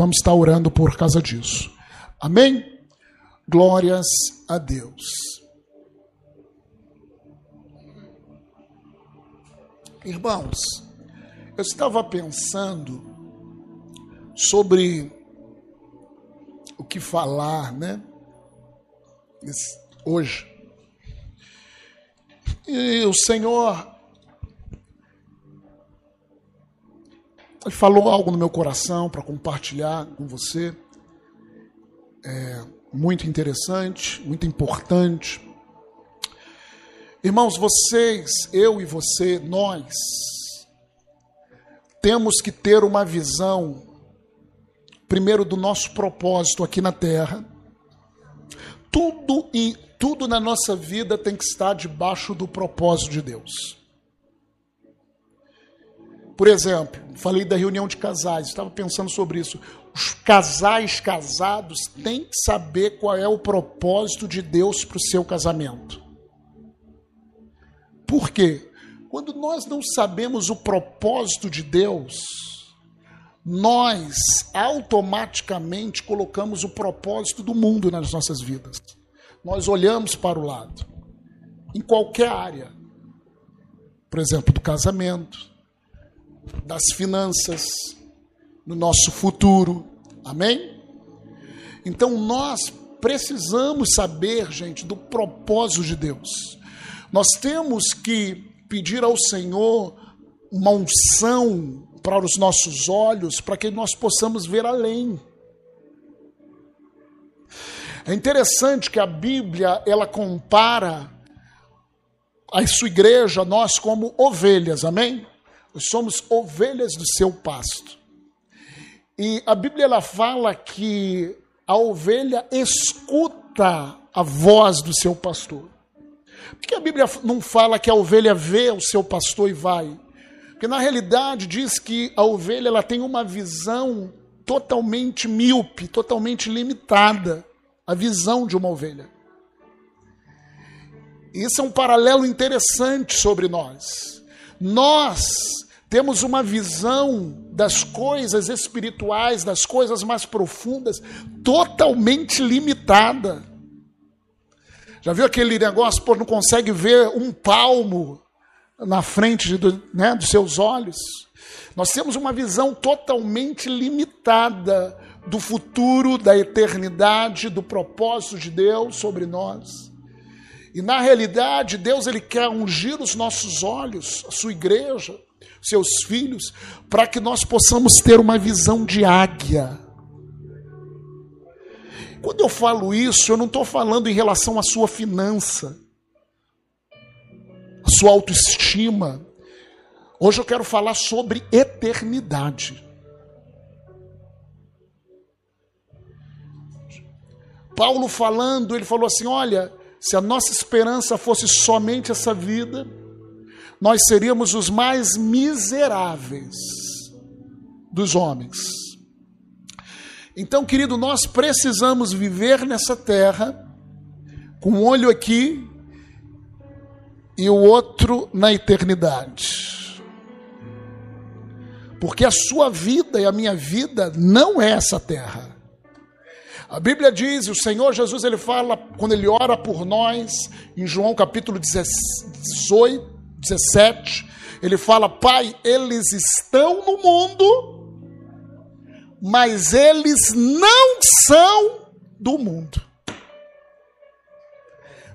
vamos estar orando por causa disso. Amém? Glórias a Deus. Irmãos, eu estava pensando sobre o que falar, né? Hoje. E o Senhor ele falou algo no meu coração para compartilhar com você. É muito interessante, muito importante. Irmãos, vocês, eu e você, nós, temos que ter uma visão, primeiro, do nosso propósito aqui na terra. Tudo e tudo na nossa vida tem que estar debaixo do propósito de Deus. Por exemplo, falei da reunião de casais, estava pensando sobre isso. Os casais casados têm que saber qual é o propósito de Deus para o seu casamento. Por quê? Quando nós não sabemos o propósito de Deus, nós automaticamente colocamos o propósito do mundo nas nossas vidas. Nós olhamos para o lado, em qualquer área. Por exemplo, do casamento, das finanças, no nosso futuro. Amém? Então nós precisamos saber, gente, do propósito de Deus. Nós temos que pedir ao Senhor uma unção para os nossos olhos, para que nós possamos ver além. É interessante que a Bíblia ela compara a sua igreja, nós como ovelhas, amém? Somos ovelhas do seu pasto. E a Bíblia ela fala que a ovelha escuta a voz do seu pastor. Por que a Bíblia não fala que a ovelha vê o seu pastor e vai? Porque na realidade diz que a ovelha ela tem uma visão totalmente míope, totalmente limitada, a visão de uma ovelha. Isso é um paralelo interessante sobre nós. Nós temos uma visão das coisas espirituais, das coisas mais profundas, totalmente limitada. Já viu aquele negócio, pô, não consegue ver um palmo na frente né, dos seus olhos? Nós temos uma visão totalmente limitada do futuro, da eternidade, do propósito de Deus sobre nós. E na realidade, Deus ele quer ungir os nossos olhos, a sua igreja, seus filhos, para que nós possamos ter uma visão de águia quando eu falo isso, eu não estou falando em relação à sua finança, à sua autoestima. Hoje eu quero falar sobre eternidade. Paulo falando, ele falou assim: olha, se a nossa esperança fosse somente essa vida, nós seríamos os mais miseráveis dos homens. Então, querido, nós precisamos viver nessa terra com um olho aqui e o outro na eternidade. Porque a sua vida e a minha vida não é essa terra. A Bíblia diz, o Senhor Jesus ele fala quando ele ora por nós, em João capítulo 18, 17, ele fala: Pai, eles estão no mundo, mas eles não são do mundo.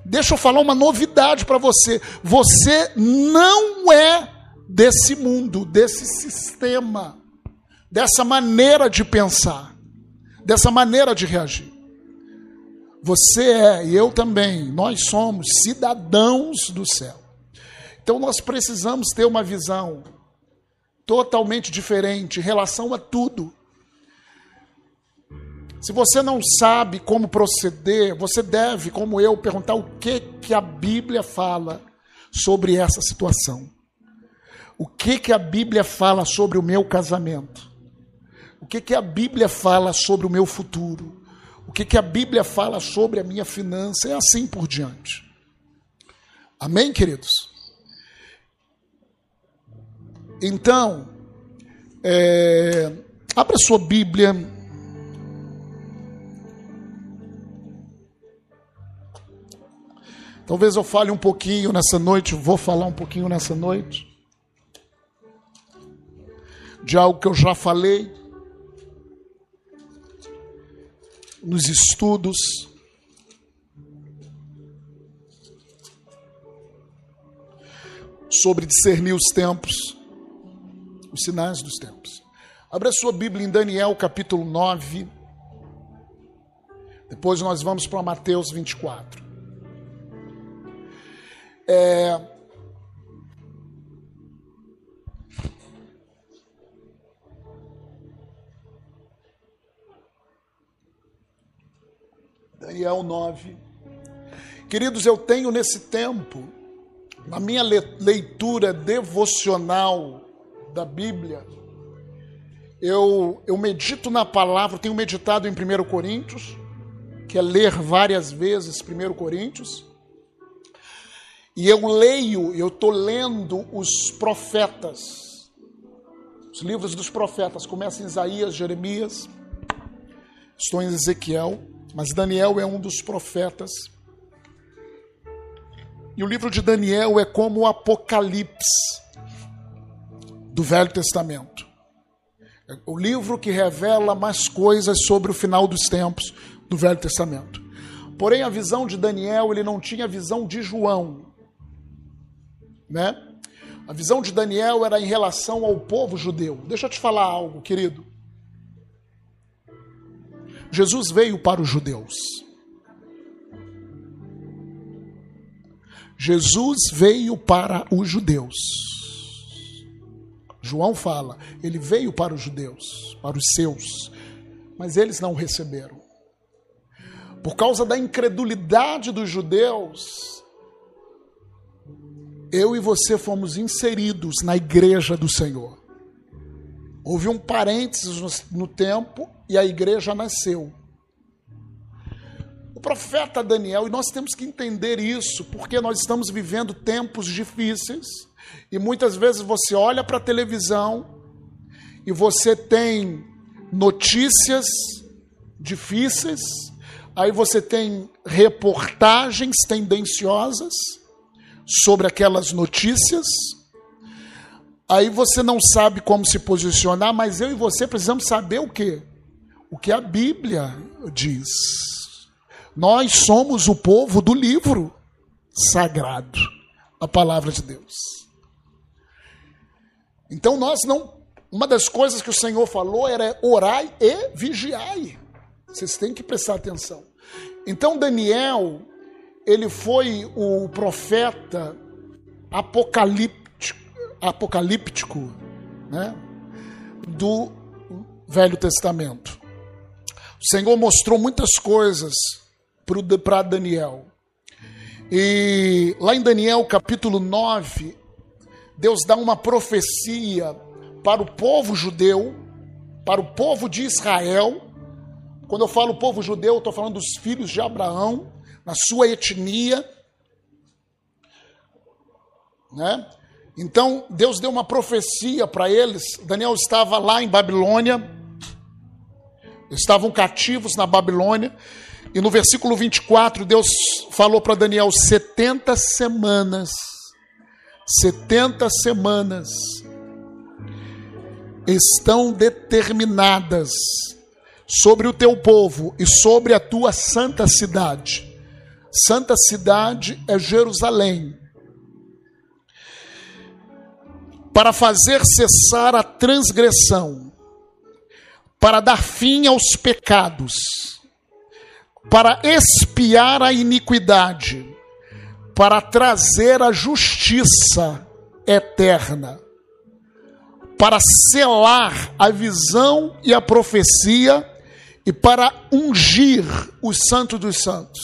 Deixa eu falar uma novidade para você. Você não é desse mundo, desse sistema, dessa maneira de pensar, dessa maneira de reagir. Você é, e eu também, nós somos cidadãos do céu. Então nós precisamos ter uma visão totalmente diferente em relação a tudo. Se você não sabe como proceder, você deve, como eu, perguntar o que, que a Bíblia fala sobre essa situação. O que, que a Bíblia fala sobre o meu casamento? o que, que a Bíblia fala sobre o meu futuro, o que, que a Bíblia fala sobre a minha finança, e assim por diante. Amém, queridos? Então, é, abra sua Bíblia. Talvez eu fale um pouquinho nessa noite, vou falar um pouquinho nessa noite. De algo que eu já falei. Nos estudos. Sobre discernir os tempos, os sinais dos tempos. Abra sua Bíblia em Daniel capítulo 9. Depois nós vamos para Mateus 24. É... Daniel 9. Queridos, eu tenho nesse tempo, na minha leitura devocional da Bíblia, eu, eu medito na palavra, tenho meditado em 1 Coríntios, que é ler várias vezes 1 Coríntios, e eu leio, eu estou lendo os profetas, os livros dos profetas, começa em Isaías, Jeremias, estou em Ezequiel, mas Daniel é um dos profetas. E o livro de Daniel é como o Apocalipse do Velho Testamento. É o livro que revela mais coisas sobre o final dos tempos do Velho Testamento. Porém, a visão de Daniel, ele não tinha a visão de João né? A visão de Daniel era em relação ao povo judeu. Deixa eu te falar algo, querido. Jesus veio para os judeus. Jesus veio para os judeus. João fala, ele veio para os judeus, para os seus, mas eles não o receberam. Por causa da incredulidade dos judeus, eu e você fomos inseridos na igreja do Senhor. Houve um parênteses no, no tempo e a igreja nasceu. O profeta Daniel, e nós temos que entender isso, porque nós estamos vivendo tempos difíceis e muitas vezes você olha para a televisão e você tem notícias difíceis, aí você tem reportagens tendenciosas sobre aquelas notícias. Aí você não sabe como se posicionar, mas eu e você precisamos saber o que? O que a Bíblia diz. Nós somos o povo do livro sagrado, a palavra de Deus. Então nós não. Uma das coisas que o Senhor falou era orai e vigiai. Vocês têm que prestar atenção. Então Daniel, ele foi o profeta apocalíptico, apocalíptico né, do Velho Testamento. O Senhor mostrou muitas coisas para Daniel. E lá em Daniel capítulo 9, Deus dá uma profecia para o povo judeu, para o povo de Israel. Quando eu falo povo judeu, eu estou falando dos filhos de Abraão, na sua etnia. Né? Então, Deus deu uma profecia para eles. Daniel estava lá em Babilônia, estavam cativos na Babilônia, e no versículo 24, Deus falou para Daniel: 70 semanas, 70 semanas estão determinadas sobre o teu povo e sobre a tua santa cidade santa cidade é Jerusalém. Para fazer cessar a transgressão, para dar fim aos pecados, para expiar a iniquidade, para trazer a justiça eterna, para selar a visão e a profecia e para ungir o Santo dos Santos.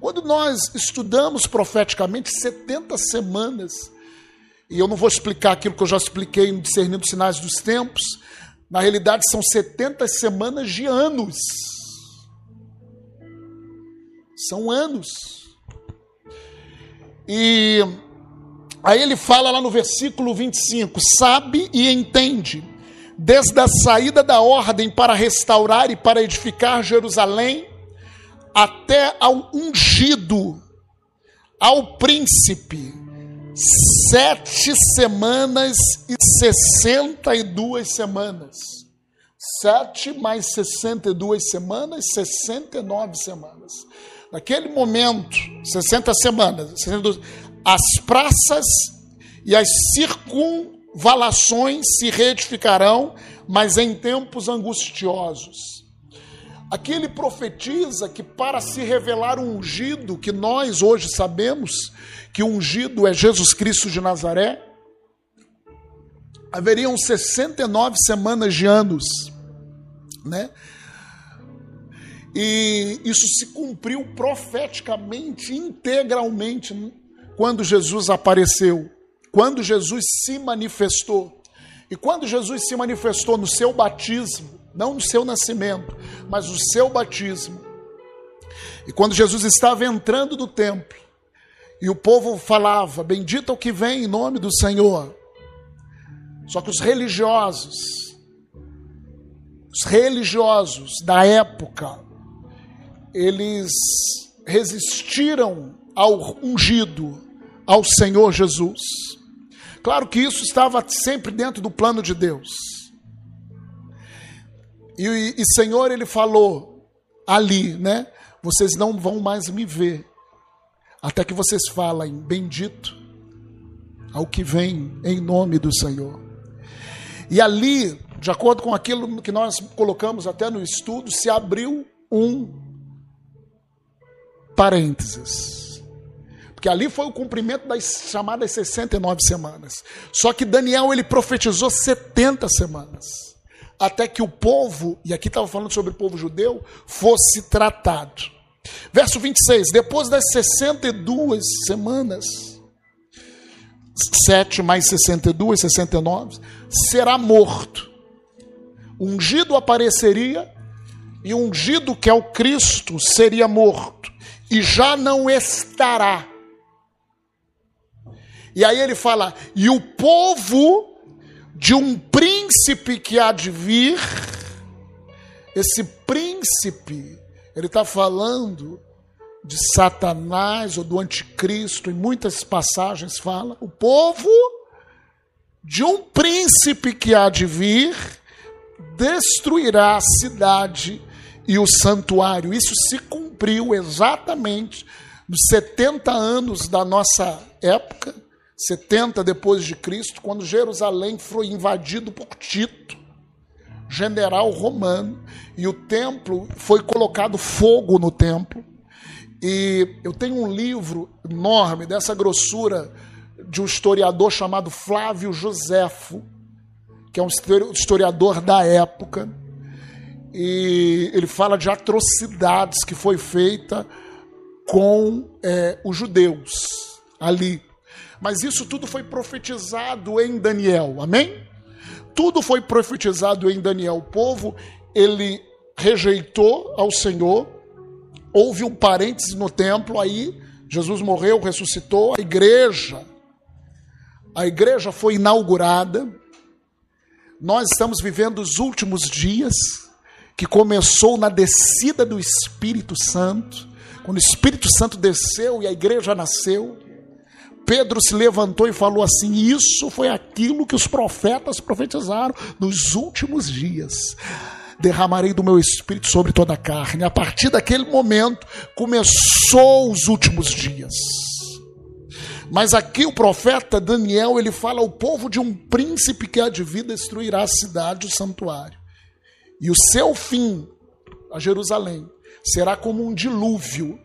Quando nós estudamos profeticamente 70 semanas, e eu não vou explicar aquilo que eu já expliquei no Discernindo Sinais dos Tempos, na realidade são 70 semanas de anos. São anos. E aí ele fala lá no versículo 25: sabe e entende, desde a saída da ordem para restaurar e para edificar Jerusalém, até ao ungido ao príncipe sete semanas e sessenta e duas semanas. Sete mais sessenta e duas semanas, sessenta e nove semanas. Naquele momento, 60 semanas, 62, as praças e as circunvalações se reedificarão, mas em tempos angustiosos. Aqui ele profetiza que para se revelar um ungido, que nós hoje sabemos que o ungido é Jesus Cristo de Nazaré, haveriam 69 semanas de anos, né? E isso se cumpriu profeticamente, integralmente, quando Jesus apareceu, quando Jesus se manifestou. E quando Jesus se manifestou no seu batismo, não no seu nascimento, mas no seu batismo, e quando Jesus estava entrando no templo, e o povo falava: Bendito é o que vem em nome do Senhor. Só que os religiosos, os religiosos da época, eles resistiram ao ungido, ao Senhor Jesus. Claro que isso estava sempre dentro do plano de Deus. E, e Senhor, ele falou ali, né? Vocês não vão mais me ver, até que vocês falem: Bendito ao que vem em nome do Senhor. E ali, de acordo com aquilo que nós colocamos até no estudo, se abriu um parênteses. Porque ali foi o cumprimento das chamadas 69 semanas. Só que Daniel ele profetizou 70 semanas. Até que o povo, e aqui estava falando sobre o povo judeu, fosse tratado. Verso 26: Depois das 62 semanas, 7 mais 62, 69, será morto. Ungido apareceria, e ungido que é o Cristo seria morto e já não estará. E aí ele fala: e o povo de um príncipe que há de vir, esse príncipe, ele está falando de Satanás ou do anticristo, em muitas passagens fala, o povo de um príncipe que há de vir destruirá a cidade e o santuário. Isso se cumpriu exatamente nos 70 anos da nossa época, 70 depois de Cristo, quando Jerusalém foi invadido por Tito, general romano, e o templo foi colocado fogo no templo. E eu tenho um livro enorme dessa grossura de um historiador chamado Flávio Joséfo, que é um historiador da época e ele fala de atrocidades que foi feita com é, os judeus ali. Mas isso tudo foi profetizado em Daniel, amém? Tudo foi profetizado em Daniel. O povo, ele rejeitou ao Senhor, houve um parênteses no templo, aí Jesus morreu, ressuscitou, a igreja, a igreja foi inaugurada, nós estamos vivendo os últimos dias, que começou na descida do Espírito Santo, quando o Espírito Santo desceu e a igreja nasceu, Pedro se levantou e falou assim: Isso foi aquilo que os profetas profetizaram nos últimos dias. Derramarei do meu espírito sobre toda a carne. A partir daquele momento começou os últimos dias. Mas aqui o profeta Daniel ele fala ao povo de um príncipe que há de vir destruirá a cidade, o santuário. E o seu fim, a Jerusalém, será como um dilúvio.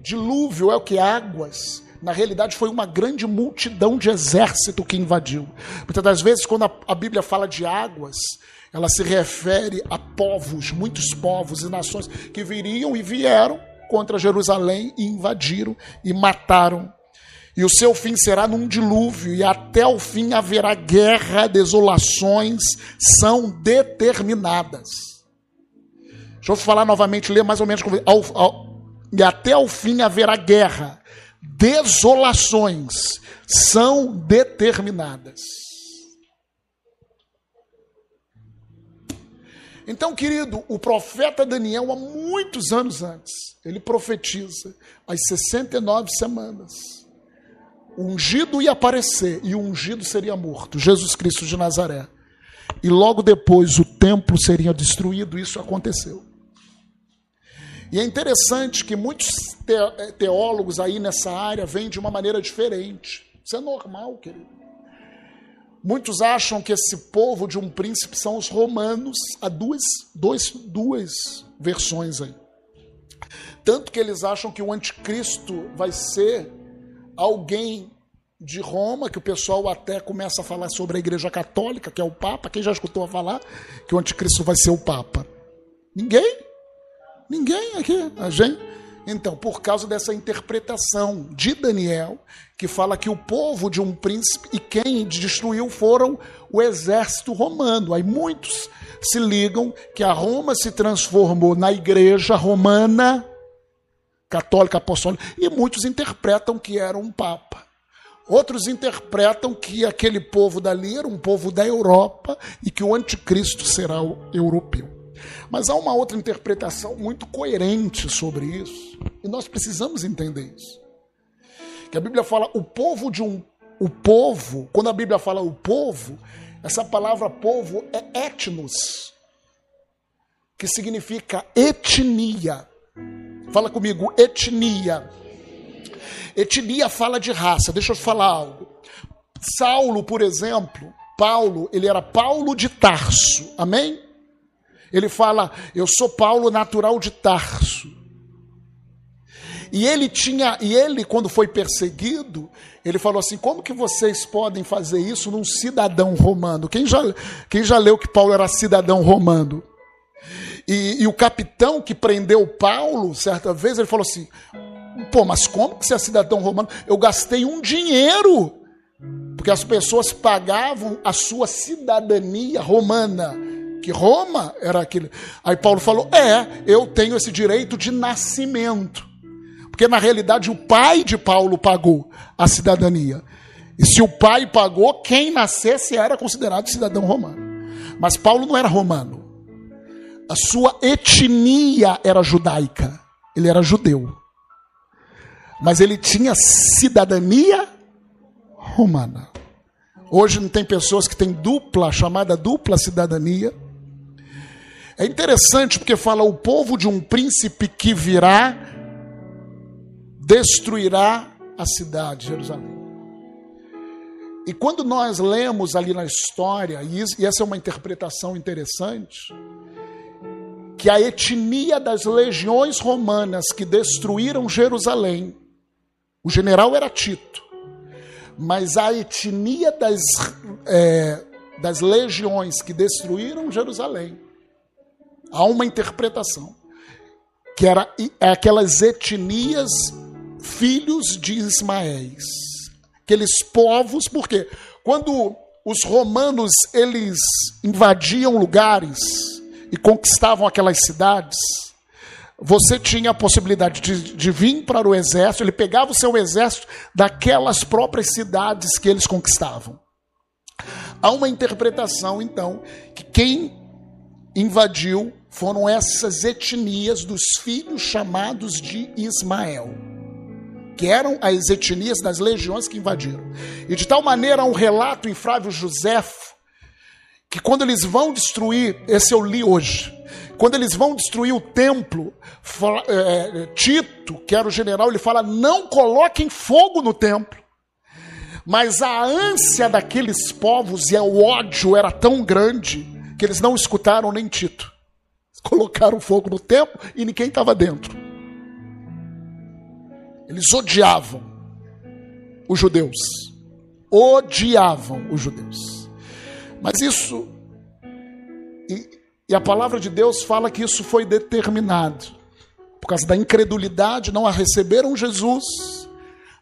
Dilúvio é o que? Águas. Na realidade, foi uma grande multidão de exército que invadiu. Muitas das vezes, quando a, a Bíblia fala de águas, ela se refere a povos, muitos povos e nações que viriam e vieram contra Jerusalém e invadiram e mataram e o seu fim será num dilúvio, e até o fim haverá guerra, desolações são determinadas. Deixa eu falar novamente, ler mais ou menos. Ao, ao, e até o fim haverá guerra, desolações são determinadas. Então, querido, o profeta Daniel, há muitos anos antes, ele profetiza as 69 semanas. O ungido ia aparecer e o ungido seria morto, Jesus Cristo de Nazaré. E logo depois o templo seria destruído, isso aconteceu. E é interessante que muitos teólogos aí nessa área vêm de uma maneira diferente. Isso é normal, querido. Muitos acham que esse povo de um príncipe são os romanos. Há duas, dois, duas versões aí. Tanto que eles acham que o anticristo vai ser alguém de Roma, que o pessoal até começa a falar sobre a igreja católica, que é o Papa. Quem já escutou falar que o anticristo vai ser o Papa? Ninguém? Ninguém aqui. A gente? Então, por causa dessa interpretação de Daniel, que fala que o povo de um príncipe e quem destruiu foram o exército romano. Aí muitos se ligam que a Roma se transformou na igreja romana, católica apostólica, e muitos interpretam que era um papa. Outros interpretam que aquele povo dali era um povo da Europa e que o anticristo será o europeu. Mas há uma outra interpretação muito coerente sobre isso, e nós precisamos entender isso. Que a Bíblia fala o povo de um o povo, quando a Bíblia fala o povo, essa palavra povo é etnos, que significa etnia. Fala comigo, etnia. Etnia fala de raça. Deixa eu falar algo. Saulo, por exemplo, Paulo, ele era Paulo de Tarso. Amém? Ele fala: Eu sou Paulo natural de Tarso. E ele tinha, e ele, quando foi perseguido, ele falou assim: como que vocês podem fazer isso num cidadão romano? Quem já, quem já leu que Paulo era cidadão romano? E, e o capitão que prendeu Paulo, certa vez, ele falou assim: pô, mas como que você é cidadão romano? Eu gastei um dinheiro, porque as pessoas pagavam a sua cidadania romana que Roma era aquilo. Aí Paulo falou: é, eu tenho esse direito de nascimento. Porque na realidade o pai de Paulo pagou a cidadania. E se o pai pagou, quem nascesse era considerado cidadão romano. Mas Paulo não era romano. A sua etnia era judaica. Ele era judeu. Mas ele tinha cidadania romana. Hoje não tem pessoas que têm dupla, chamada dupla cidadania. É interessante porque fala o povo de um príncipe que virá destruirá a cidade de Jerusalém. E quando nós lemos ali na história, e essa é uma interpretação interessante, que a etnia das legiões romanas que destruíram Jerusalém, o general era Tito, mas a etnia das, é, das legiões que destruíram Jerusalém Há uma interpretação que era aquelas etnias filhos de Ismaéis, aqueles povos, porque quando os romanos eles invadiam lugares e conquistavam aquelas cidades, você tinha a possibilidade de, de, vir para o exército, ele pegava o seu exército daquelas próprias cidades que eles conquistavam. Há uma interpretação, então, que quem invadiu foram essas etnias dos filhos chamados de Ismael, que eram as etnias das legiões que invadiram. E de tal maneira, há um relato em Flávio Josefo, que quando eles vão destruir, esse eu li hoje, quando eles vão destruir o templo, é, Tito, que era o general, ele fala: não coloquem fogo no templo. Mas a ânsia daqueles povos e o ódio era tão grande que eles não escutaram nem Tito. Colocaram fogo no templo e ninguém estava dentro. Eles odiavam os judeus. Odiavam os judeus. Mas isso. E, e a palavra de Deus fala que isso foi determinado. Por causa da incredulidade, não a receberam Jesus.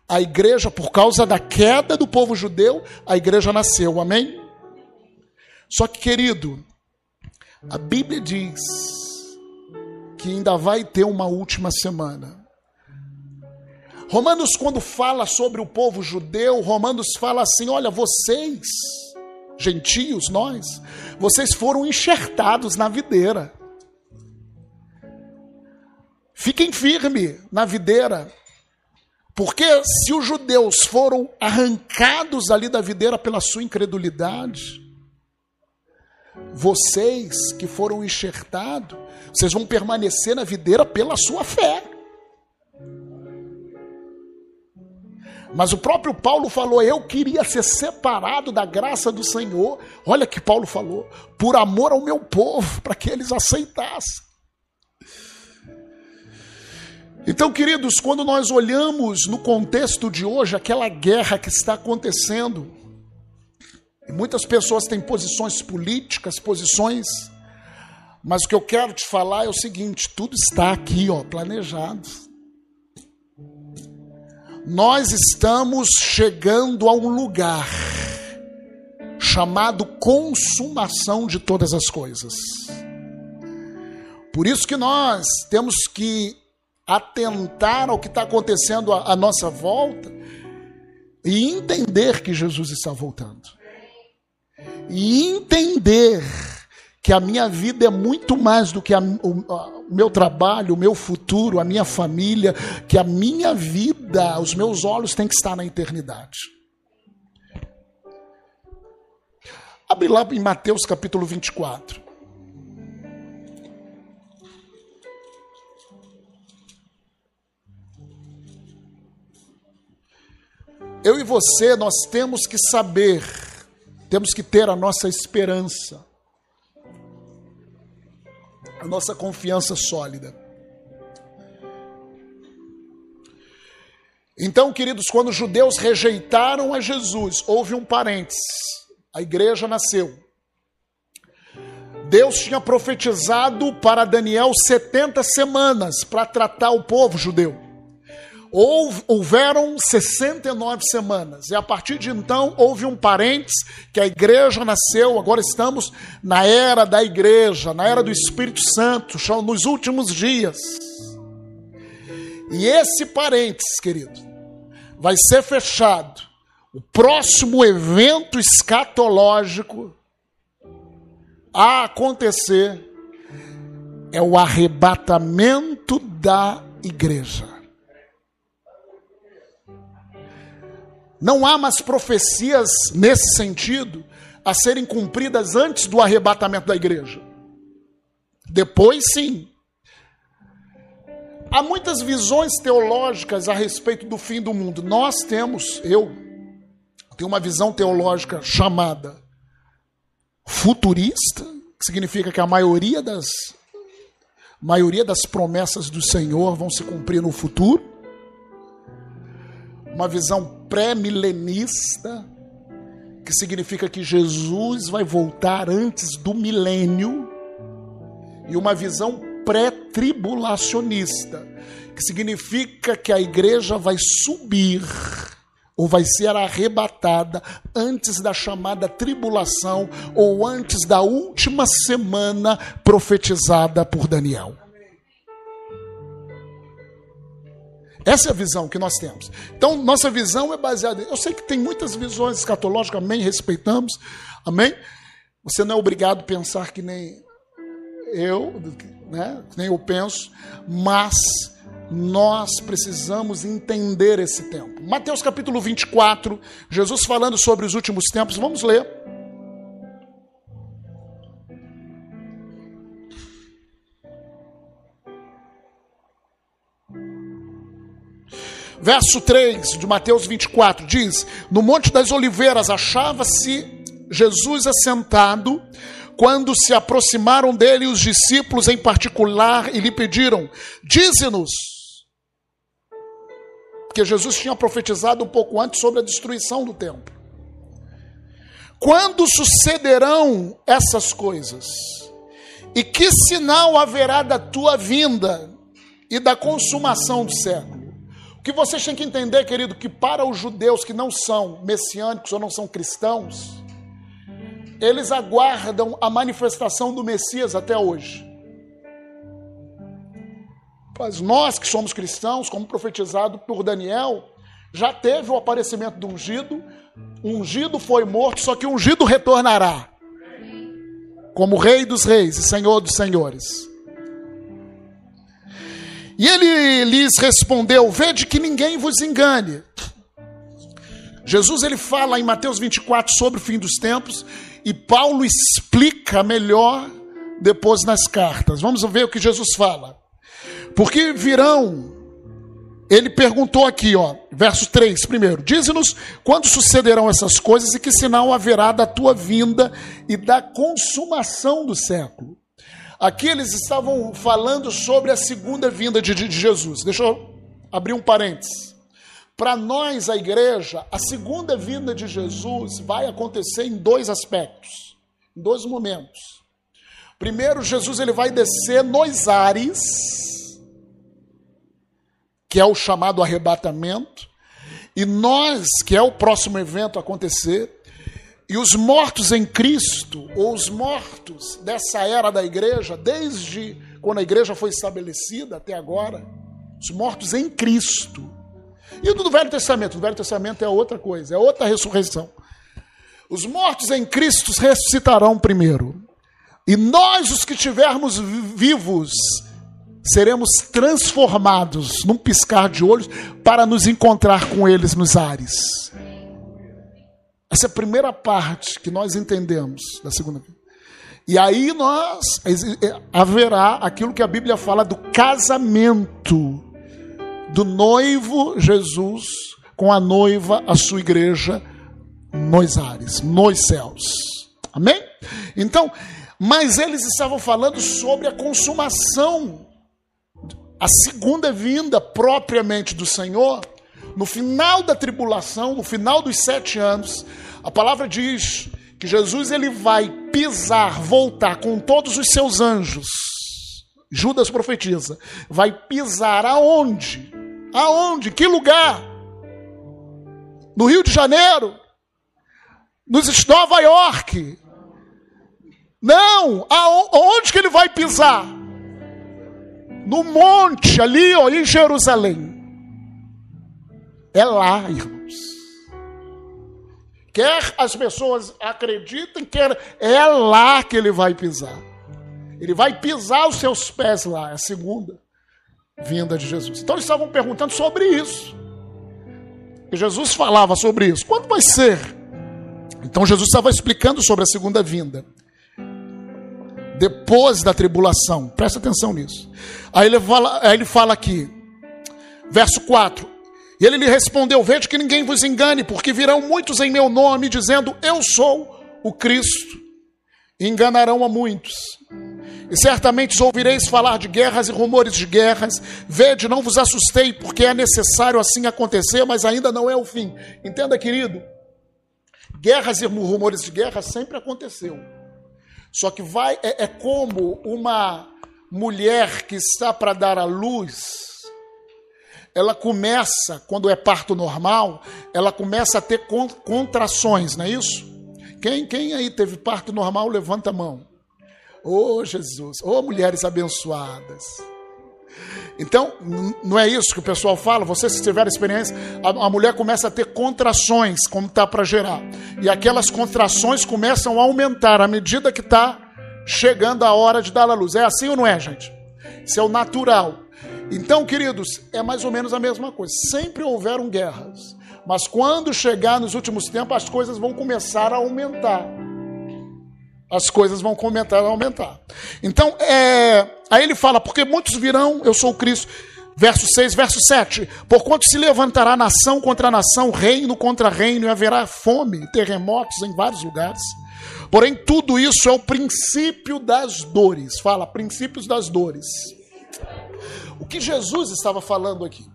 A igreja, por causa da queda do povo judeu, a igreja nasceu. Amém? Só que, querido, a Bíblia diz que ainda vai ter uma última semana. Romanos, quando fala sobre o povo judeu, Romanos fala assim: olha, vocês gentios, nós, vocês foram enxertados na videira. Fiquem firme na videira. Porque se os judeus foram arrancados ali da videira pela sua incredulidade, vocês que foram enxertados, vocês vão permanecer na videira pela sua fé. Mas o próprio Paulo falou: Eu queria ser separado da graça do Senhor. Olha que Paulo falou: por amor ao meu povo, para que eles aceitassem. Então, queridos, quando nós olhamos no contexto de hoje aquela guerra que está acontecendo, e muitas pessoas têm posições políticas, posições, mas o que eu quero te falar é o seguinte: tudo está aqui, ó, planejado nós estamos chegando a um lugar chamado consumação de todas as coisas. Por isso que nós temos que atentar ao que está acontecendo à, nossa volta e entender que Jesus está voltando. E entender que a minha vida é muito mais do que a, o, o, meu trabalho, o meu futuro, a minha família, que a minha vida, os meus olhos têm que estar na eternidade. Abre lá em Mateus capítulo 24. Eu e você, nós temos que saber, temos que ter a nossa esperança a nossa confiança sólida. Então, queridos, quando os judeus rejeitaram a Jesus, houve um parênteses. A igreja nasceu. Deus tinha profetizado para Daniel 70 semanas para tratar o povo judeu houveram 69 semanas. E a partir de então houve um parênteses que a igreja nasceu. Agora estamos na era da igreja, na era do Espírito Santo, nos últimos dias. E esse parênteses, querido, vai ser fechado. O próximo evento escatológico a acontecer é o arrebatamento da igreja. Não há mais profecias nesse sentido a serem cumpridas antes do arrebatamento da igreja. Depois, sim. Há muitas visões teológicas a respeito do fim do mundo. Nós temos, eu tenho uma visão teológica chamada futurista, que significa que a maioria das maioria das promessas do Senhor vão se cumprir no futuro. Uma visão pré-milenista, que significa que Jesus vai voltar antes do milênio, e uma visão pré-tribulacionista, que significa que a igreja vai subir ou vai ser arrebatada antes da chamada tribulação ou antes da última semana profetizada por Daniel. Essa é a visão que nós temos. Então, nossa visão é baseada. Eu sei que tem muitas visões escatológicas, amém, respeitamos, amém. Você não é obrigado a pensar que nem eu, né, que nem eu penso, mas nós precisamos entender esse tempo. Mateus capítulo 24, Jesus falando sobre os últimos tempos, vamos ler. Verso 3 de Mateus 24 diz: No Monte das Oliveiras achava-se Jesus assentado, quando se aproximaram dele os discípulos em particular e lhe pediram: Dize-nos. Porque Jesus tinha profetizado um pouco antes sobre a destruição do templo. Quando sucederão essas coisas? E que sinal haverá da tua vinda e da consumação do século? Que vocês têm que entender, querido, que para os judeus que não são messiânicos ou não são cristãos, eles aguardam a manifestação do Messias até hoje. Mas nós que somos cristãos, como profetizado por Daniel, Já teve o aparecimento do ungido, ungido foi morto, só que o ungido retornará como Rei dos Reis e Senhor dos Senhores. E ele lhes respondeu: Vede que ninguém vos engane. Jesus ele fala em Mateus 24 sobre o fim dos tempos e Paulo explica melhor depois nas cartas. Vamos ver o que Jesus fala. Porque virão, ele perguntou aqui, ó, verso 3, primeiro: Dize-nos quando sucederão essas coisas e que sinal haverá da tua vinda e da consumação do século. Aqui eles estavam falando sobre a segunda vinda de, de Jesus. Deixa eu abrir um parênteses. Para nós, a igreja, a segunda vinda de Jesus vai acontecer em dois aspectos, em dois momentos. Primeiro, Jesus ele vai descer nos ares, que é o chamado arrebatamento, e nós, que é o próximo evento acontecer, e os mortos em Cristo, ou os mortos dessa era da igreja, desde quando a igreja foi estabelecida até agora, os mortos em Cristo. E o do Velho Testamento? O Velho Testamento é outra coisa, é outra ressurreição. Os mortos em Cristo ressuscitarão primeiro. E nós, os que estivermos vivos, seremos transformados num piscar de olhos para nos encontrar com eles nos ares. Essa é a primeira parte que nós entendemos da segunda. E aí nós é, haverá aquilo que a Bíblia fala do casamento do noivo Jesus com a noiva, a sua igreja, nos ares, nos céus. Amém? Então, mas eles estavam falando sobre a consumação, a segunda vinda propriamente do Senhor, no final da tribulação, no final dos sete anos, a palavra diz que Jesus ele vai pisar, voltar com todos os seus anjos. Judas profetiza, vai pisar aonde? Aonde? Que lugar? No Rio de Janeiro? Nos Nova York? Não, aonde que ele vai pisar? No monte ali, ó, em Jerusalém. É lá, irmãos. Quer as pessoas acreditem, quer é lá que ele vai pisar. Ele vai pisar os seus pés lá, é a segunda vinda de Jesus. Então eles estavam perguntando sobre isso. E Jesus falava sobre isso. Quando vai ser? Então Jesus estava explicando sobre a segunda vinda. Depois da tribulação. Presta atenção nisso. Aí ele fala, aí ele fala aqui, verso 4. E ele lhe respondeu: Vede que ninguém vos engane, porque virão muitos em meu nome, dizendo: Eu sou o Cristo. E enganarão a muitos. E certamente ouvireis falar de guerras e rumores de guerras. Vede, não vos assustei, porque é necessário assim acontecer, mas ainda não é o fim. Entenda, querido. Guerras e rumores de guerra sempre aconteceu. Só que vai é, é como uma mulher que está para dar à luz ela começa, quando é parto normal, ela começa a ter contrações, não é isso? Quem, quem aí teve parto normal, levanta a mão. Oh Jesus, oh mulheres abençoadas. Então, não é isso que o pessoal fala. Você, se tiver experiência, a, a mulher começa a ter contrações, como está para gerar. E aquelas contrações começam a aumentar à medida que está chegando a hora de dar a luz. É assim ou não é, gente? Isso é o natural. Então, queridos, é mais ou menos a mesma coisa. Sempre houveram guerras, mas quando chegar nos últimos tempos, as coisas vão começar a aumentar. As coisas vão começar a aumentar. Então, é... aí ele fala: porque muitos virão, eu sou o Cristo. Verso 6, verso 7. Porquanto se levantará nação contra nação, reino contra reino, e haverá fome terremotos em vários lugares. Porém, tudo isso é o princípio das dores. Fala, princípios das dores. O que Jesus estava falando aqui?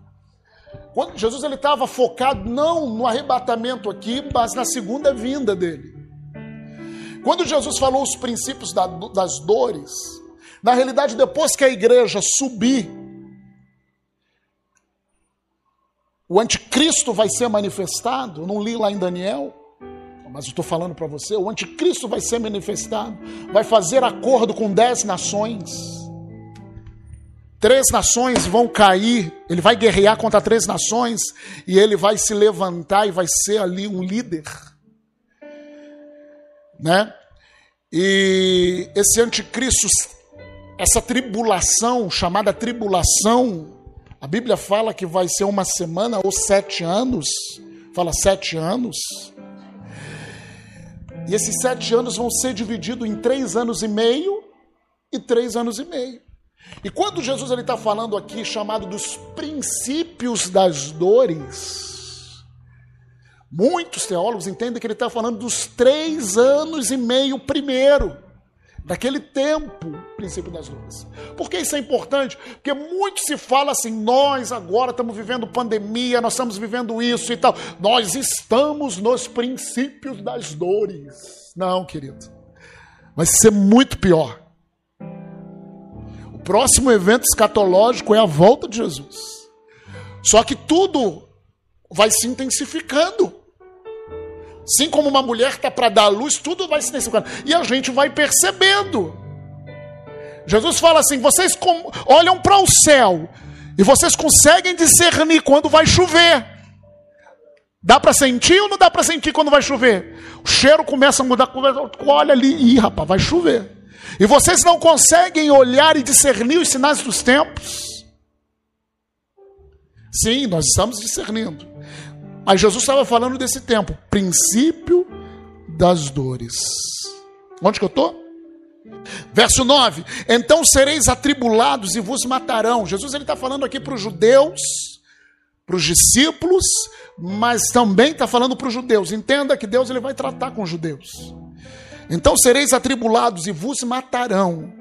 Quando Jesus ele estava focado não no arrebatamento aqui, mas na segunda vinda dele. Quando Jesus falou os princípios das dores, na realidade, depois que a igreja subir, o anticristo vai ser manifestado. Não li lá em Daniel, mas estou falando para você: o anticristo vai ser manifestado, vai fazer acordo com dez nações Três nações vão cair, ele vai guerrear contra três nações e ele vai se levantar e vai ser ali um líder. Né? E esse anticristo, essa tribulação, chamada tribulação, a Bíblia fala que vai ser uma semana ou sete anos, fala sete anos. E esses sete anos vão ser divididos em três anos e meio e três anos e meio. E quando Jesus está falando aqui, chamado dos princípios das dores, muitos teólogos entendem que ele está falando dos três anos e meio primeiro, daquele tempo, princípio das dores. Por que isso é importante? Porque muito se fala assim, nós agora estamos vivendo pandemia, nós estamos vivendo isso e tal. Nós estamos nos princípios das dores. Não, querido. Vai ser muito pior próximo evento escatológico é a volta de Jesus. Só que tudo vai se intensificando. Assim como uma mulher está para dar luz, tudo vai se intensificando. E a gente vai percebendo. Jesus fala assim: vocês olham para o céu e vocês conseguem discernir quando vai chover. Dá para sentir ou não dá para sentir quando vai chover? O cheiro começa a mudar, olha ali, ih, rapaz, vai chover. E vocês não conseguem olhar e discernir os sinais dos tempos? Sim, nós estamos discernindo. Mas Jesus estava falando desse tempo, princípio das dores. Onde que eu estou? Verso 9: Então sereis atribulados e vos matarão. Jesus ele está falando aqui para os judeus, para os discípulos, mas também está falando para os judeus. Entenda que Deus ele vai tratar com os judeus. Então sereis atribulados e vos matarão.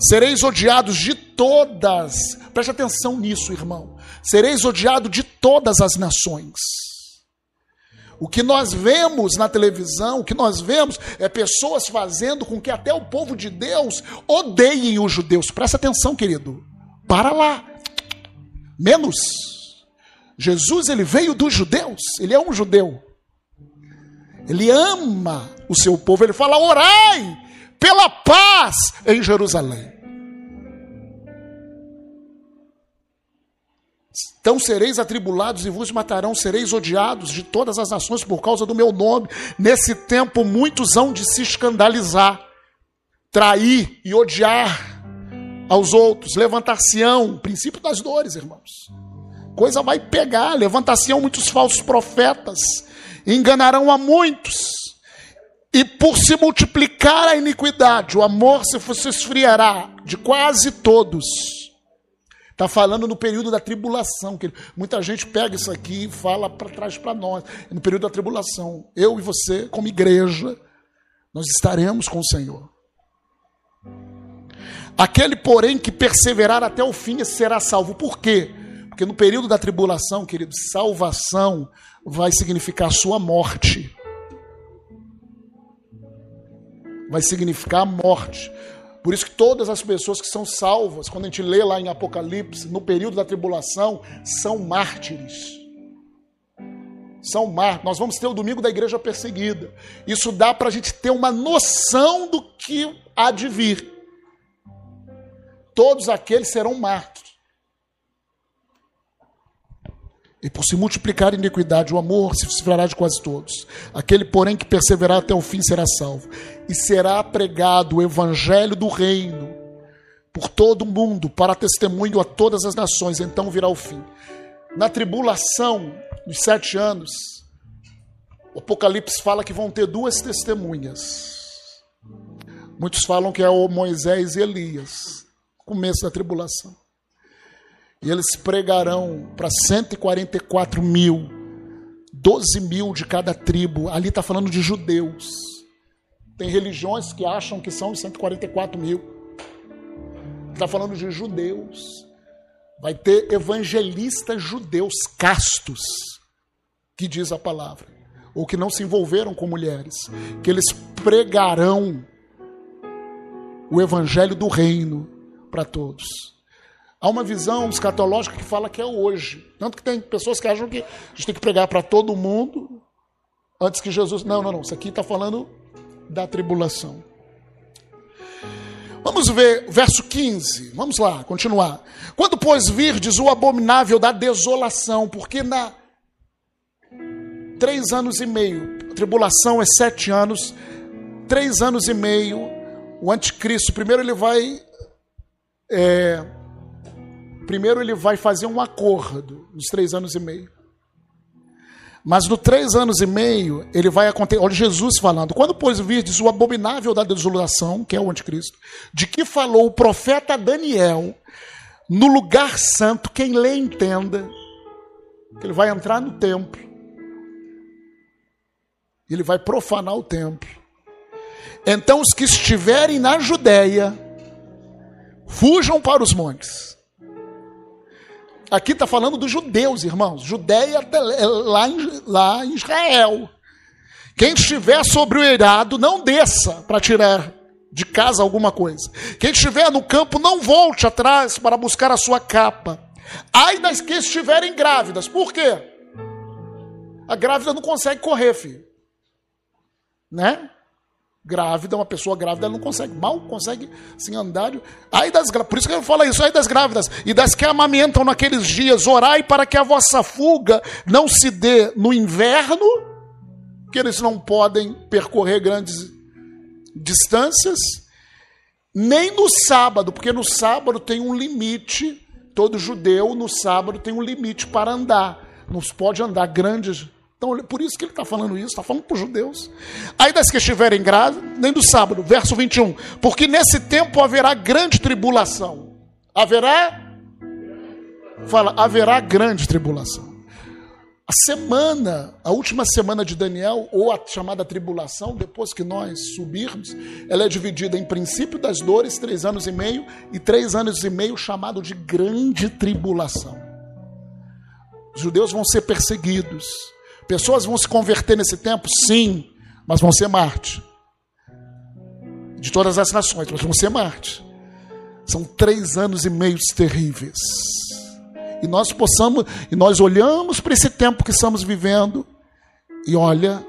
Sereis odiados de todas. Preste atenção nisso, irmão. Sereis odiado de todas as nações. O que nós vemos na televisão, o que nós vemos é pessoas fazendo com que até o povo de Deus odeiem os judeus. Presta atenção, querido. Para lá. Menos. Jesus ele veio dos judeus, ele é um judeu. Ele ama o seu povo. Ele fala: orai pela paz em Jerusalém. Então sereis atribulados e vos matarão, sereis odiados de todas as nações por causa do meu nome. Nesse tempo muitos hão de se escandalizar, trair e odiar aos outros, levantar-se-ão, princípio das dores, irmãos. Coisa vai pegar, levantar-se-ão muitos falsos profetas, enganarão a muitos. E por se multiplicar a iniquidade, o amor se esfriará de quase todos. Está falando no período da tribulação. Que muita gente pega isso aqui e fala para trás para nós. No período da tribulação, eu e você, como igreja, nós estaremos com o Senhor. Aquele, porém, que perseverar até o fim será salvo. Por quê? Porque no período da tribulação, querido, salvação vai significar sua morte. Vai significar morte. Por isso que todas as pessoas que são salvas, quando a gente lê lá em Apocalipse, no período da tribulação, são mártires. São mártires. Nós vamos ter o domingo da igreja perseguida. Isso dá para a gente ter uma noção do que há de vir. Todos aqueles serão mártires. E por se multiplicar a iniquidade, o amor se esfriará de quase todos. Aquele, porém, que perseverar até o fim será salvo. E será pregado o evangelho do reino por todo o mundo, para testemunho a todas as nações. Então virá o fim. Na tribulação dos sete anos, o Apocalipse fala que vão ter duas testemunhas. Muitos falam que é o Moisés e Elias, começo da tribulação. E eles pregarão para 144 mil, 12 mil de cada tribo. Ali está falando de judeus. Tem religiões que acham que são 144 mil. Está falando de judeus. Vai ter evangelistas judeus castos, que diz a palavra, ou que não se envolveram com mulheres, que eles pregarão o evangelho do reino para todos. Há uma visão escatológica que fala que é hoje. Tanto que tem pessoas que acham que a gente tem que pregar para todo mundo antes que Jesus. Não, não, não. Isso aqui está falando da tribulação. Vamos ver verso 15. Vamos lá, continuar. Quando, pois, virdes o abominável da desolação, porque na três anos e meio, tribulação é sete anos, três anos e meio, o anticristo, primeiro ele vai. É, primeiro ele vai fazer um acordo nos três anos e meio. Mas no três anos e meio, ele vai acontecer. Olha Jesus falando. Quando, pois, virdes o abominável da desolação, que é o anticristo, de que falou o profeta Daniel, no lugar santo, quem lê entenda, que ele vai entrar no templo, ele vai profanar o templo. Então, os que estiverem na Judéia, fujam para os montes. Aqui está falando dos judeus, irmãos. Judéia é lá em, lá em Israel. Quem estiver sobre o eirado, não desça para tirar de casa alguma coisa. Quem estiver no campo, não volte atrás para buscar a sua capa. Ai das que estiverem grávidas. Por quê? A grávida não consegue correr, filho. Né? Grávida, uma pessoa grávida, ela não consegue, mal consegue assim, andar. Das, por isso que eu falo isso, ai das grávidas e das que amamentam naqueles dias, orai para que a vossa fuga não se dê no inverno, que eles não podem percorrer grandes distâncias, nem no sábado, porque no sábado tem um limite, todo judeu no sábado tem um limite para andar, não se pode andar grandes então, por isso que ele está falando isso, está falando para os judeus. Aí das que estiverem grávidas, nem do sábado, verso 21. Porque nesse tempo haverá grande tribulação. Haverá? Fala, haverá grande tribulação. A semana, a última semana de Daniel, ou a chamada tribulação, depois que nós subirmos, ela é dividida em princípio das dores, três anos e meio, e três anos e meio chamado de grande tribulação. Os judeus vão ser perseguidos Pessoas vão se converter nesse tempo? Sim, mas vão ser Marte. De todas as nações, mas vão ser Marte. São três anos e meio terríveis. E nós possamos, e nós olhamos para esse tempo que estamos vivendo, e olha,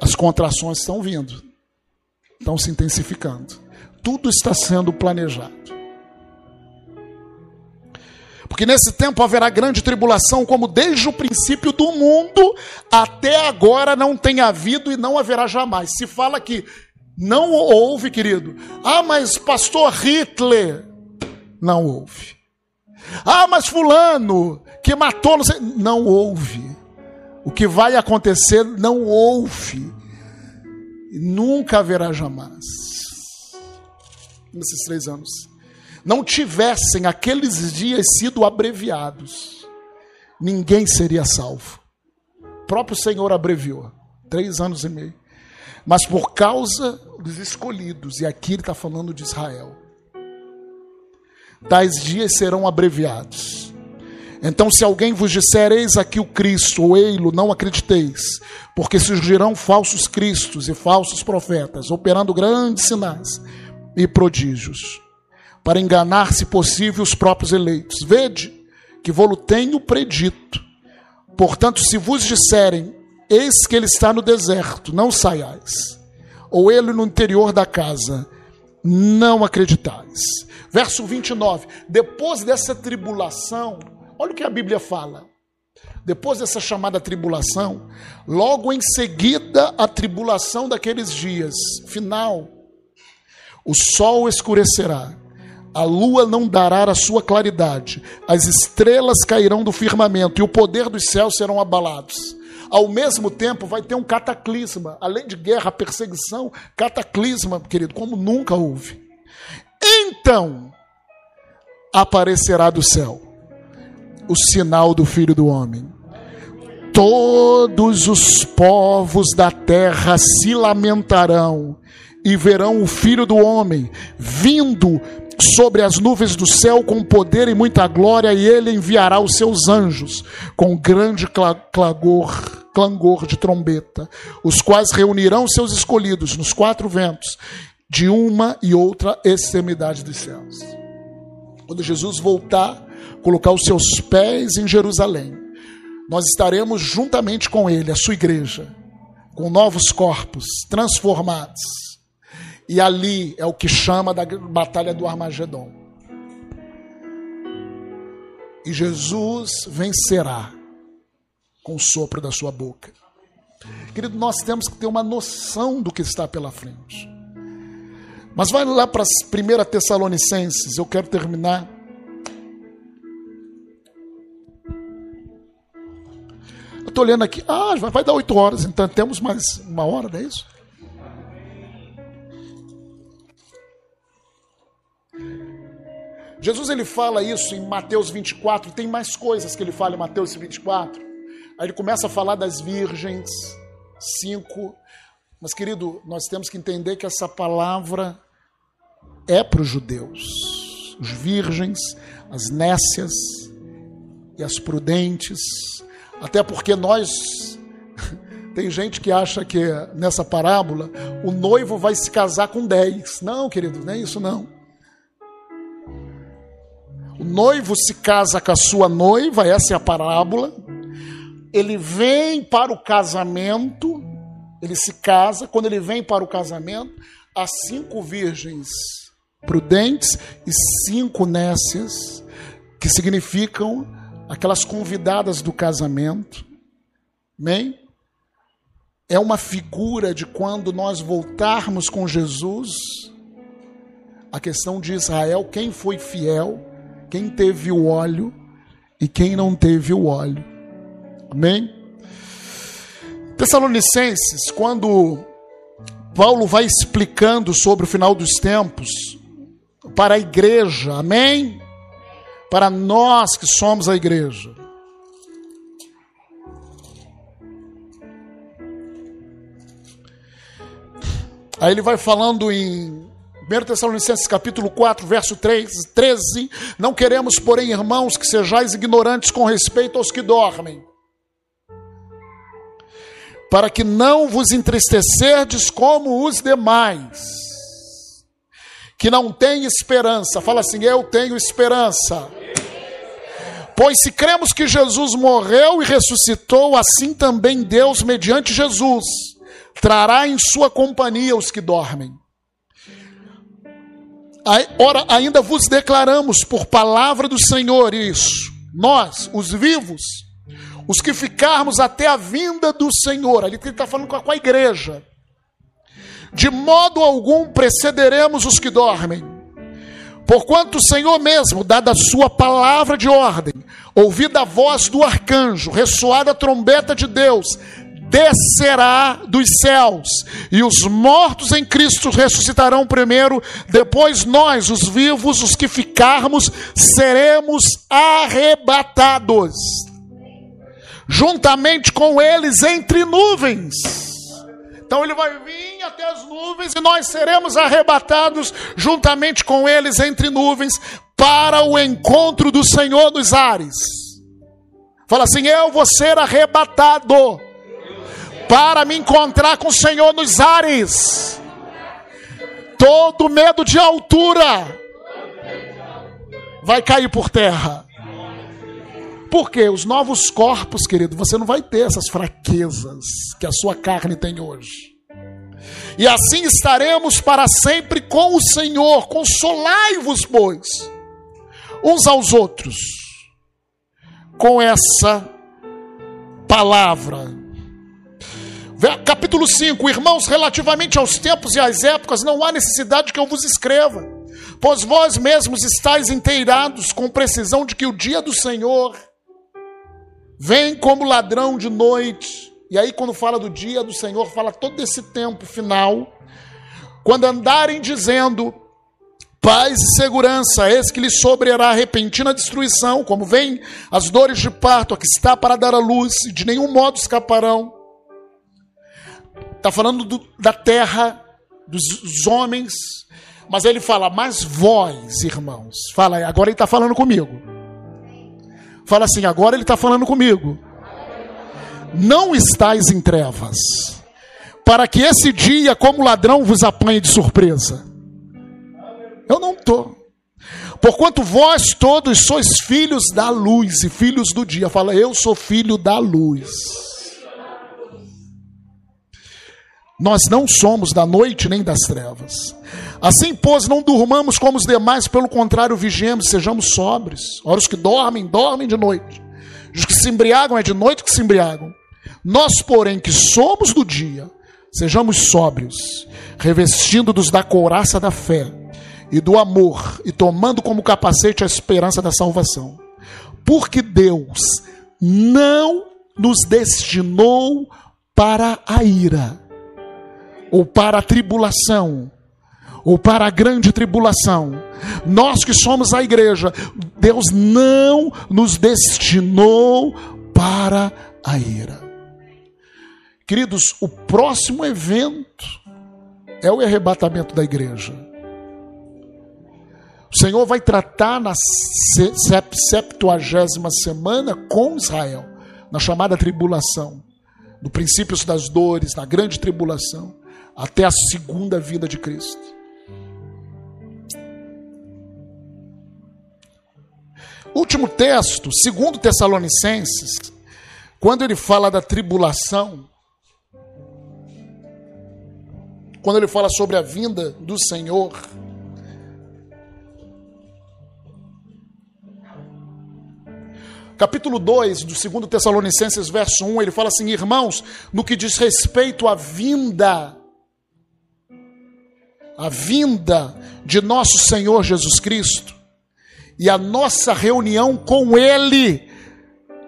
as contrações estão vindo, estão se intensificando. Tudo está sendo planejado. Porque nesse tempo haverá grande tribulação, como desde o princípio do mundo até agora não tem havido e não haverá jamais. Se fala que não houve, querido. Ah, mas pastor Hitler. Não houve. Ah, mas fulano que matou, não, sei, não houve. O que vai acontecer não houve. Nunca haverá jamais. Nesses três anos não tivessem aqueles dias sido abreviados, ninguém seria salvo. O próprio Senhor abreviou três anos e meio. Mas por causa dos escolhidos, e aqui ele está falando de Israel, tais dias serão abreviados. Então, se alguém vos disser, eis aqui o Cristo, ou ei-lo, não acrediteis, porque surgirão falsos cristos e falsos profetas, operando grandes sinais e prodígios para enganar, se possível, os próprios eleitos. Vede que vou-lo tenho predito. Portanto, se vos disserem, eis que ele está no deserto, não saiais, ou ele no interior da casa, não acreditais. Verso 29. Depois dessa tribulação, olha o que a Bíblia fala. Depois dessa chamada tribulação, logo em seguida a tribulação daqueles dias, final, o sol escurecerá a lua não dará a sua claridade, as estrelas cairão do firmamento e o poder dos céus serão abalados. Ao mesmo tempo, vai ter um cataclisma, além de guerra, perseguição, cataclisma, querido, como nunca houve. Então aparecerá do céu o sinal do Filho do Homem. Todos os povos da terra se lamentarão e verão o Filho do Homem vindo sobre as nuvens do céu com poder e muita glória, e ele enviará os seus anjos com grande clagor, clangor de trombeta, os quais reunirão seus escolhidos nos quatro ventos, de uma e outra extremidade dos céus. Quando Jesus voltar, colocar os seus pés em Jerusalém, nós estaremos juntamente com ele, a sua igreja, com novos corpos transformados E ali é o que chama da batalha do Armagedon. E Jesus vencerá com o sopro da sua boca. Querido, nós temos que ter uma noção do que está pela frente. Mas vai lá para as 1 Tessalonicenses, eu quero terminar. Eu estou olhando aqui, ah, vai dar oito horas, então temos mais uma hora, não é isso? Jesus ele fala isso em Mateus 24, tem mais coisas que ele fala em Mateus 24. Aí ele começa a falar das virgens, cinco. Mas, querido, nós temos que entender que essa palavra é para os judeus, os virgens, as nécias e as prudentes, até porque nós. Tem gente que acha que nessa parábola o noivo vai se casar com dez. Não, querido, não é isso não. O noivo se casa com a sua noiva, essa é a parábola. Ele vem para o casamento, ele se casa. Quando ele vem para o casamento, há cinco virgens prudentes e cinco nécias, que significam aquelas convidadas do casamento. Amém? É uma figura de quando nós voltarmos com Jesus, a questão de Israel, quem foi fiel quem teve o óleo e quem não teve o óleo. Amém? Tessalonicenses, quando Paulo vai explicando sobre o final dos tempos para a igreja, amém? Para nós que somos a igreja. Aí ele vai falando em 1 Tessalonicenses capítulo 4, verso 3, 13, não queremos, porém, irmãos, que sejais ignorantes com respeito aos que dormem, para que não vos entristecerdes como os demais, que não têm esperança. Fala assim, eu tenho esperança. Pois se cremos que Jesus morreu e ressuscitou, assim também Deus, mediante Jesus, trará em sua companhia os que dormem. Ora, ainda vos declaramos por palavra do Senhor isso. Nós, os vivos, os que ficarmos até a vinda do Senhor. Ali ele está falando com a igreja. De modo algum precederemos os que dormem. Porquanto o Senhor mesmo, dada a sua palavra de ordem, ouvida a voz do arcanjo, ressoada a trombeta de Deus, descerá dos céus, e os mortos em Cristo ressuscitarão primeiro, depois nós, os vivos, os que ficarmos, seremos arrebatados, juntamente com eles entre nuvens. Então ele vai vir até as nuvens e nós seremos arrebatados juntamente com eles entre nuvens para o encontro do Senhor nos ares. Fala assim: eu vou ser arrebatado para me encontrar com o Senhor nos ares. Todo medo de altura vai cair por terra. Porque os novos corpos, querido, você não vai ter essas fraquezas que a sua carne tem hoje. E assim estaremos para sempre com o Senhor. Consolai-vos, pois, uns aos outros, com essa palavra Capítulo 5: Irmãos, relativamente aos tempos e às épocas, não há necessidade que eu vos escreva, pois vós mesmos estáis inteirados com precisão de que o dia do Senhor vem como ladrão de noite. E aí, quando fala do dia do Senhor, fala todo esse tempo final. Quando andarem dizendo paz e segurança, eis que lhes sobrará repentina destruição, como vem as dores de parto, a que está para dar a luz, e de nenhum modo escaparão. Está falando do, da terra, dos, dos homens. Mas ele fala, mas vós, irmãos. Fala, agora ele está falando comigo. Fala assim, agora ele está falando comigo. Não estáis em trevas, para que esse dia, como ladrão, vos apanhe de surpresa. Eu não estou. Porquanto vós todos sois filhos da luz e filhos do dia. Fala, eu sou filho da luz. Nós não somos da noite nem das trevas. Assim, pois, não durmamos como os demais, pelo contrário, vigiemos, sejamos sóbrios. Ora, os que dormem, dormem de noite. Os que se embriagam, é de noite que se embriagam. Nós, porém, que somos do dia, sejamos sóbrios, revestindo-nos da couraça da fé e do amor, e tomando como capacete a esperança da salvação. Porque Deus não nos destinou para a ira, ou para a tribulação, ou para a grande tribulação. Nós que somos a igreja, Deus não nos destinou para a ira. Queridos, o próximo evento é o arrebatamento da igreja. O Senhor vai tratar na septuagésima semana com Israel, na chamada tribulação, no princípio das dores, na grande tribulação, até a segunda vinda de Cristo. Último texto, segundo Tessalonicenses, quando ele fala da tribulação, quando ele fala sobre a vinda do Senhor, capítulo 2 do 2 Tessalonicenses, verso 1, ele fala assim: Irmãos, no que diz respeito à vinda, a vinda de nosso Senhor Jesus Cristo e a nossa reunião com Ele,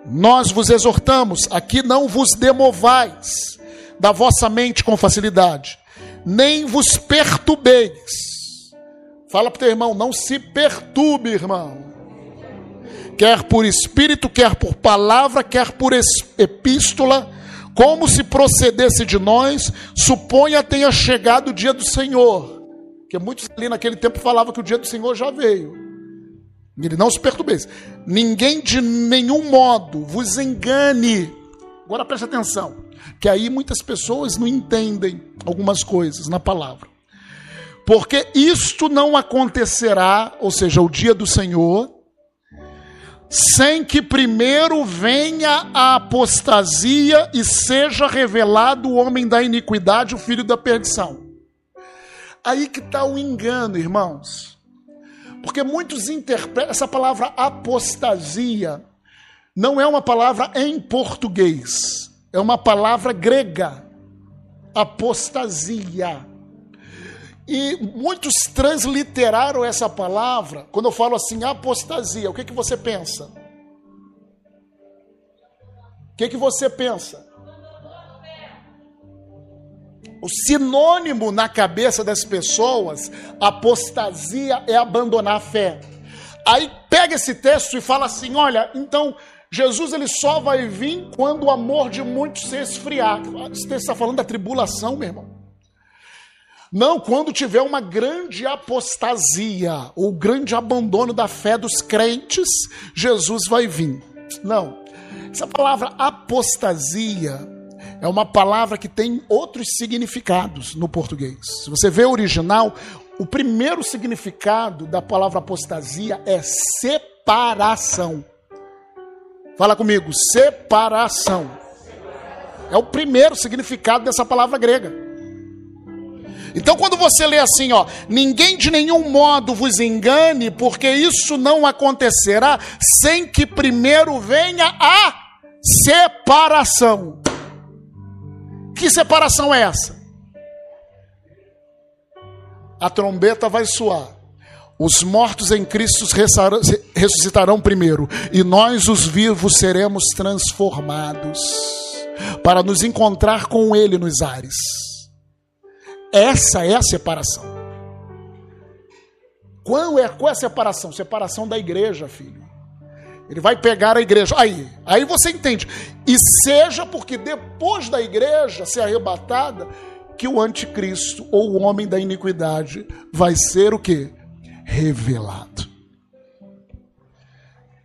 nós vos exortamos, aqui não vos demovais da vossa mente com facilidade, nem vos perturbeis. Fala para o teu irmão, não se perturbe, irmão quer por espírito, quer por palavra, quer por epístola, como se procedesse de nós, suponha tenha chegado o dia do Senhor. Porque muitos ali naquele tempo falavam que o dia do Senhor já veio. Ele não se perturbeis. Ninguém de nenhum modo vos engane. Agora preste atenção, que aí muitas pessoas não entendem algumas coisas na palavra. Porque isto não acontecerá, ou seja, o dia do Senhor, sem que primeiro venha a apostasia e seja revelado o homem da iniquidade, o filho da perdição. Aí que está o engano, irmãos. Porque muitos interpretam essa palavra apostasia não é uma palavra em português, é uma palavra grega. Apostasia. E muitos transliteraram essa palavra. Quando eu falo assim, apostasia, o que, que você pensa? O que, que você pensa? O sinônimo na cabeça das pessoas, apostasia é abandonar a fé. Aí pega esse texto e fala assim: olha, então Jesus ele só vai vir quando o amor de muitos se esfriar. Esse texto está falando da tribulação, meu irmão. Não, quando tiver uma grande apostasia, ou grande abandono da fé dos crentes, Jesus vai vir. Não. Essa palavra apostasia é uma palavra que tem outros significados no português. Se você vê o original, o primeiro significado da palavra apostasia é separação. Fala comigo, separação. É o primeiro significado dessa palavra grega. Então, quando você lê assim, ó, ninguém de nenhum modo vos engane, porque isso não acontecerá sem que primeiro venha a separação. Que separação é essa? A trombeta vai soar. Os mortos em Cristo ressuscitarão primeiro, e nós, os vivos, seremos transformados para nos encontrar com Ele nos ares. Essa é a separação. Qual é, qual é a separação? Separação da igreja, filho. Ele vai pegar a igreja. Aí, aí você entende. E seja porque depois da igreja ser arrebatada, que o anticristo ou o homem da iniquidade vai ser o que? Revelado.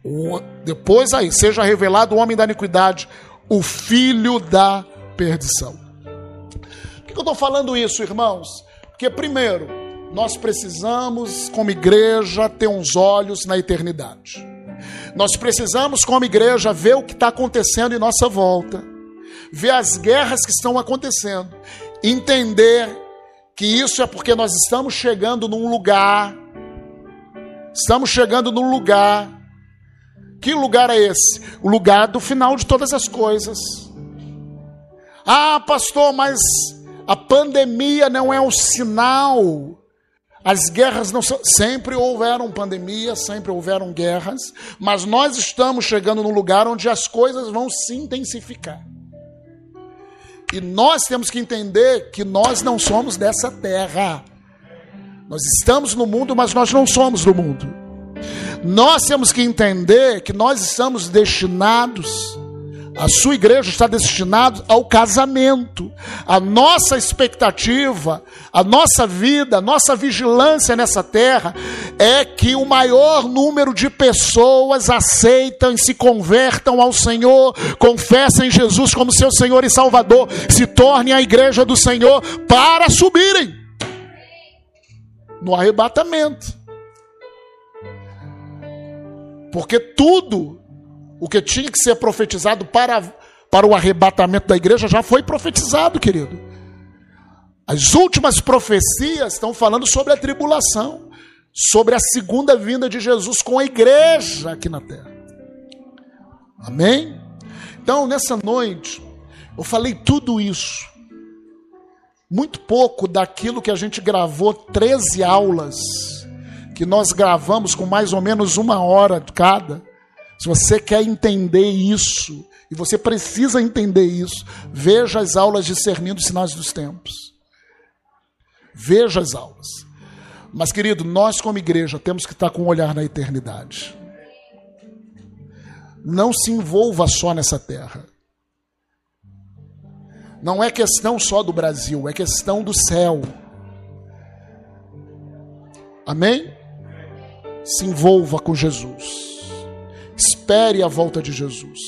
O, depois aí, seja revelado o homem da iniquidade, o filho da perdição que eu estou falando isso, irmãos? Porque, primeiro, nós precisamos, como igreja, ter uns olhos na eternidade. Nós precisamos, como igreja, ver o que está acontecendo em nossa volta, ver as guerras que estão acontecendo entender que isso é porque nós estamos chegando num lugar, estamos chegando num lugar. Que lugar é esse? O lugar do final de todas as coisas. Ah, pastor, mas a pandemia não é um sinal. As guerras não são. Sempre houveram pandemias, sempre houveram guerras, mas nós estamos chegando num lugar onde as coisas vão se intensificar. E nós temos que entender que nós não somos dessa terra. Nós estamos no mundo, mas nós não somos do mundo. Nós temos que entender que nós estamos destinados a sua igreja está destinada ao casamento. A nossa expectativa, a nossa vida, a nossa vigilância nessa terra é que o maior número de pessoas aceitam e se convertam ao Senhor, confessem Jesus como seu Senhor e Salvador, se tornem a igreja do Senhor para subirem no arrebatamento. Porque tudo o que tinha que ser profetizado para, para o arrebatamento da igreja já foi profetizado, querido. As últimas profecias estão falando sobre a tribulação, sobre a segunda vinda de Jesus com a igreja aqui na terra. Amém? Então, nessa noite, eu falei tudo isso. Muito pouco daquilo que a gente gravou 13 aulas, que nós gravamos com mais ou menos uma hora cada se você quer entender isso, e você precisa entender isso, veja as aulas discernindo os sinais dos tempos. Veja as aulas. Mas, querido, nós como igreja temos que estar com um olhar na eternidade. Não se envolva só nessa terra. Não é questão só do Brasil, é questão do céu. Amém? Se envolva com Jesus. Espere a volta de Jesus.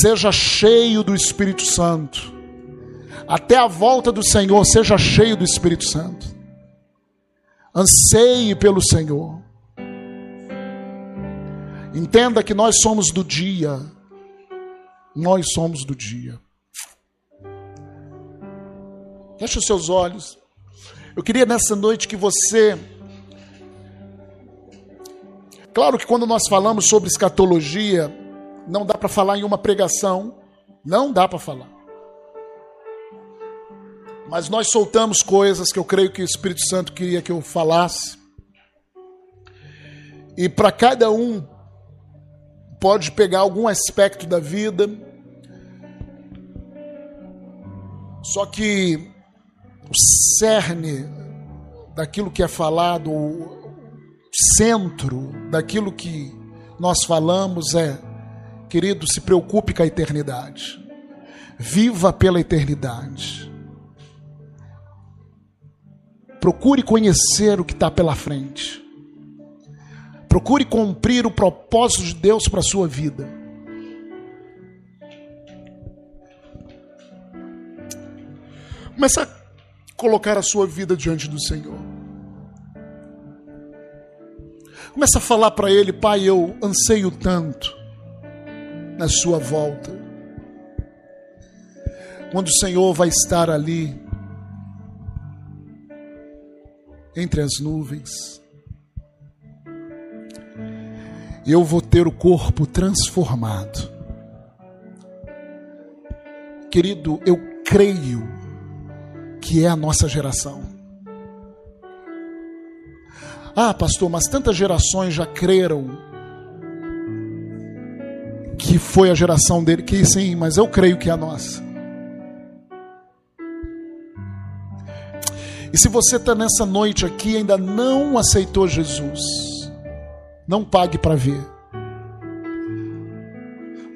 Seja cheio do Espírito Santo. Até a volta do Senhor, seja cheio do Espírito Santo. Anseie pelo Senhor. Entenda que nós somos do dia. Nós somos do dia. Feche os seus olhos. Eu queria nessa noite que você Claro que quando nós falamos sobre escatologia, não dá para falar em uma pregação, não dá para falar. Mas nós soltamos coisas que eu creio que o Espírito Santo queria que eu falasse. E para cada um pode pegar algum aspecto da vida. Só que o cerne daquilo que é falado, centro daquilo que nós falamos é, querido, se preocupe com a eternidade. Viva pela eternidade. Procure conhecer o que está pela frente. Procure cumprir o propósito de Deus para a sua vida. Comece a colocar a sua vida diante do Senhor. Começa a falar para ele, pai, eu anseio tanto na sua volta. Quando o Senhor vai estar ali entre as nuvens, eu vou ter o corpo transformado. Querido, eu creio que é a nossa geração. Ah, pastor, mas tantas gerações já creram que foi a geração dele. Que sim, mas eu creio que é a nossa. E se você está nessa noite aqui e ainda não aceitou Jesus, não pague para ver.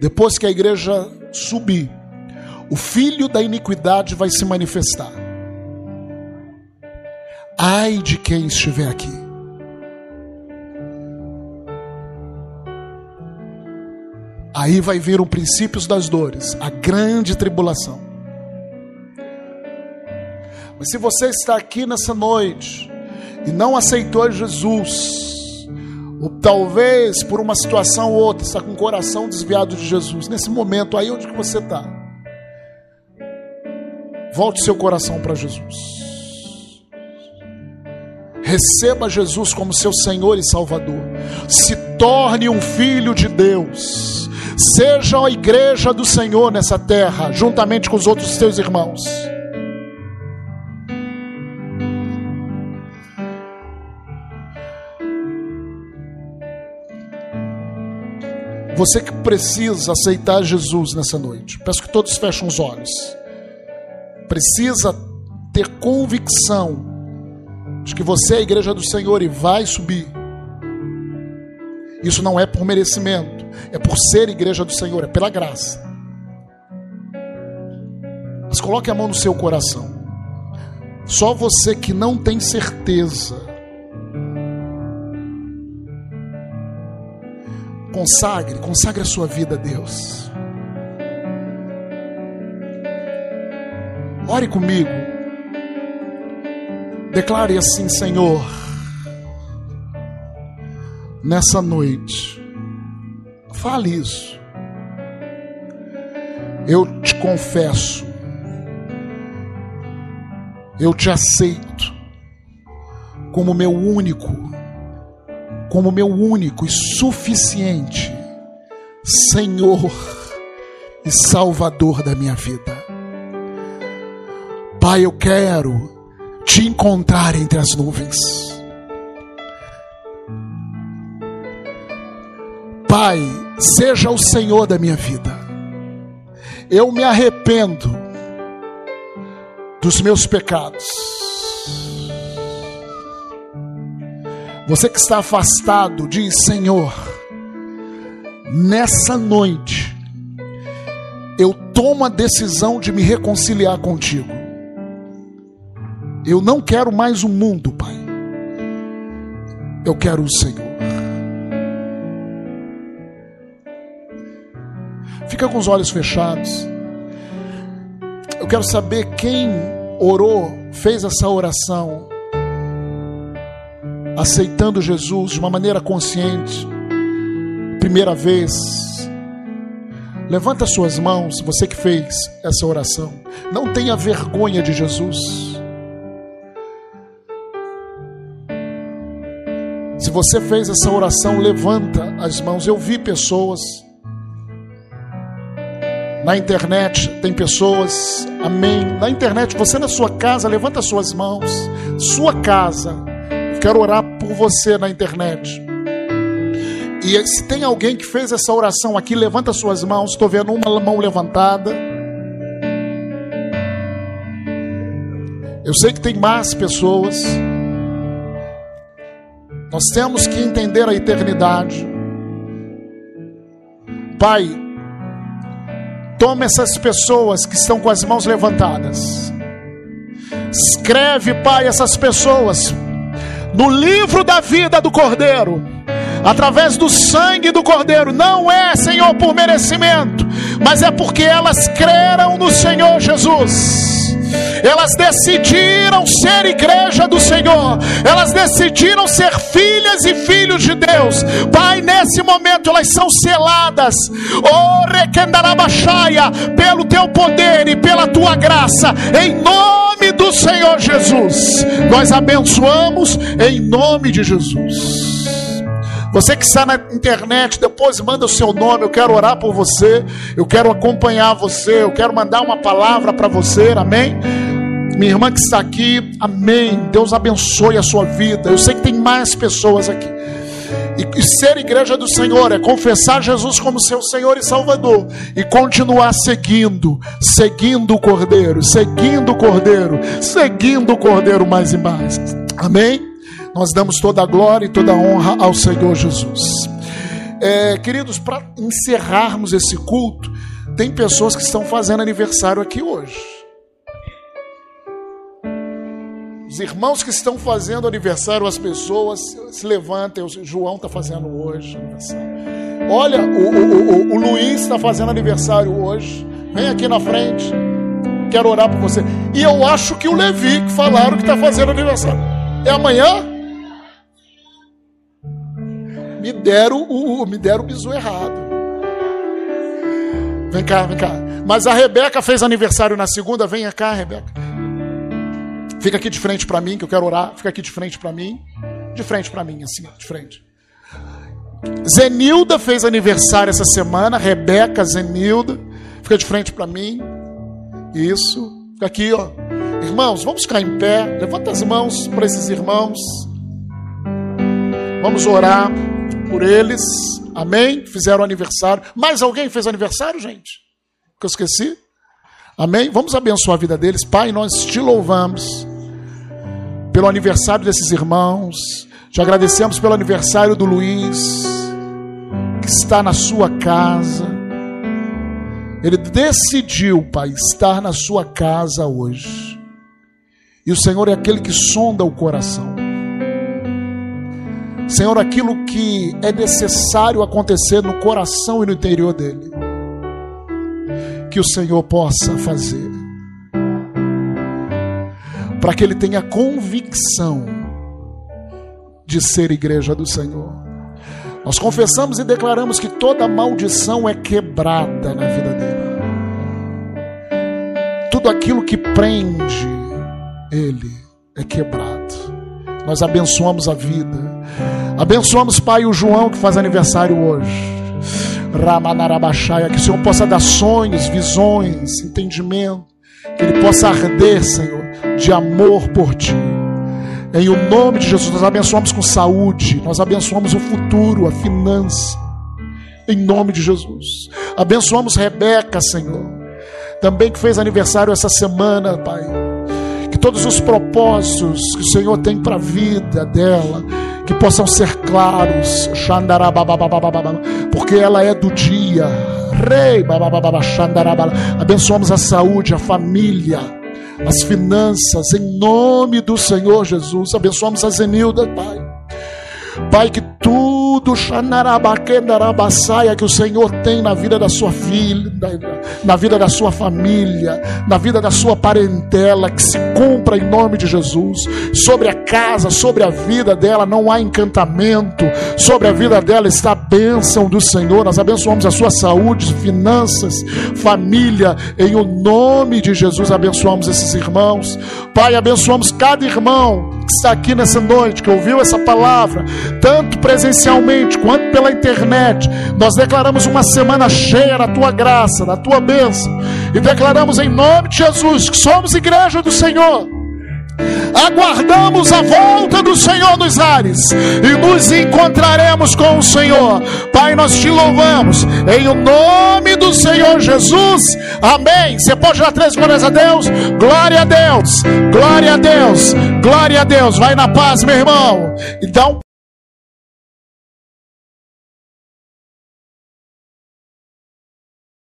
Depois que a igreja subir, o filho da iniquidade vai se manifestar. Ai de quem estiver aqui. Aí vai vir o princípios das dores, a grande tribulação. Mas se você está aqui nessa noite e não aceitou Jesus, ou talvez por uma situação ou outra está com o coração desviado de Jesus, nesse momento aí onde que você está, Volte seu coração para Jesus. Receba Jesus como seu Senhor e Salvador. Se torne um filho de Deus. Seja a igreja do Senhor nessa terra, juntamente com os outros teus irmãos. Você que precisa aceitar Jesus nessa noite, peço que todos fechem os olhos. Precisa ter convicção de que você é a igreja do Senhor e vai subir. Isso não é por merecimento, é por ser igreja do Senhor, é pela graça. Mas coloque a mão no seu coração. Só você que não tem certeza Consagre, consagre a sua vida a Deus. Ore comigo. Declare assim, Senhor, nessa noite. Fale isso. Eu te confesso. Eu te aceito como meu único como meu único e suficiente Senhor e Salvador da minha vida. Pai, eu quero te encontrar entre as nuvens. Pai, seja o Senhor da minha vida. Eu me arrependo dos meus pecados Você que está afastado, diz: Senhor, nessa noite, eu tomo a decisão de me reconciliar contigo. Eu não quero mais o mundo, Pai. Eu quero o Senhor. Fica com os olhos fechados. Eu quero saber quem orou, fez essa oração aceitando Jesus de uma maneira consciente, primeira vez, levanta suas mãos, você que fez essa oração. Não tenha vergonha de Jesus. Se você fez essa oração, levanta as mãos. Eu vi pessoas na internet, tem pessoas, amém. Na internet, você na sua casa, levanta suas mãos. Sua casa quero orar por você na internet. E se tem alguém que fez essa oração aqui, levanta suas mãos. Estou vendo uma mão levantada. Eu sei que tem mais pessoas. Nós temos que entender a eternidade. Pai, toma essas pessoas que estão com as mãos levantadas. Escreve, Pai, essas pessoas no livro da vida do Cordeiro, através do sangue do Cordeiro, não é, Senhor, por merecimento, mas é porque elas creram no Senhor Jesus. Elas decidiram ser igreja do Senhor, elas decidiram ser filhas e filhos de Deus. Pai, nesse momento elas são seladas, oh, pelo teu poder e pela tua graça, em nome do Senhor Jesus. Nós abençoamos em nome de Jesus. Você que está na internet, depois manda o seu nome. Eu quero orar por você. Eu quero acompanhar você. Eu quero mandar uma palavra para você. Amém? Minha irmã que está aqui, amém. Deus abençoe a sua vida. Eu sei que tem mais pessoas aqui. E, ser igreja do Senhor é confessar Jesus como seu Senhor e Salvador e continuar seguindo, seguindo o Cordeiro, seguindo o Cordeiro, seguindo o Cordeiro mais e mais. Amém? Nós damos toda a glória e toda a honra ao Senhor Jesus. É, queridos, para encerrarmos esse culto, tem pessoas que estão fazendo aniversário aqui hoje. Os irmãos que estão fazendo aniversário, as pessoas se levantem. O João está fazendo hoje aniversário. Olha, o, o, o, o Luiz está fazendo aniversário hoje. Vem aqui na frente. Quero orar por você. E eu acho que o Levi, que falaram que está fazendo aniversário. É amanhã? Me deram o, me deram o bisu errado. Vem cá, vem cá. Mas a Rebeca fez aniversário na segunda. Venha cá, Rebeca. Fica aqui de frente para mim, que eu quero orar. Fica aqui de frente para mim. De frente para mim, assim, de frente. Zenilda fez aniversário essa semana. Rebeca, Zenilda. Fica de frente para mim. Isso. Fica aqui, ó. Irmãos, vamos ficar em pé. Levanta as mãos para esses irmãos. Vamos orar por eles. Amém? Fizeram aniversário. Mais alguém fez aniversário, gente? Que eu esqueci? Amém? Vamos abençoar a vida deles. Pai, nós te louvamos pelo aniversário desses irmãos. Te agradecemos pelo aniversário do Luiz, que está na sua casa. Ele decidiu, Pai, estar na sua casa hoje. E o Senhor é aquele que sonda o coração. Senhor, aquilo que é necessário acontecer no coração e no interior dele, que o Senhor possa fazer, para que ele tenha convicção de ser igreja do Senhor. Nós confessamos e declaramos que toda maldição é quebrada na vida dele. Tudo aquilo que prende ele é quebrado. Nós abençoamos a vida. Abençoamos, Pai, o João que faz aniversário hoje. Ramanarabaxaia, que o Senhor possa dar sonhos, visões, entendimento, que ele possa arder, Senhor, de amor por ti. Em o nome de Jesus, nós abençoamos com saúde, nós abençoamos o futuro, a finança. Em nome de Jesus. Abençoamos Rebeca, Senhor. Também que fez aniversário essa semana, Pai todos os propósitos que o Senhor tem para a vida dela, que possam ser claros, porque ela é do dia. Rei, abençoamos a saúde, a família, as finanças, em nome do Senhor Jesus. Abençoamos a Zenilda, Pai. Pai, que tudo que o Senhor tem na vida da sua filha, na vida da sua família, na vida da sua parentela, que se cumpra em nome de Jesus. Sobre a casa, sobre a vida dela não há encantamento, sobre a vida dela está a bênção do Senhor. Nós abençoamos a sua saúde, finanças, família, em o nome de Jesus. Abençoamos esses irmãos, Pai. Abençoamos cada irmão que está aqui nessa noite, que ouviu essa palavra, tanto presencialmente quanto pela internet. Nós declaramos uma semana cheia da tua graça, da tua bênção, e declaramos em nome de Jesus que somos igreja do Senhor aguardamos a volta do Senhor dos ares e nos encontraremos com o Senhor. Pai, nós te louvamos em o nome do Senhor Jesus. Amém. Você pode dar três glórias a Deus? Glória a Deus, glória a Deus, glória a Deus. Vai na paz, meu irmão. E um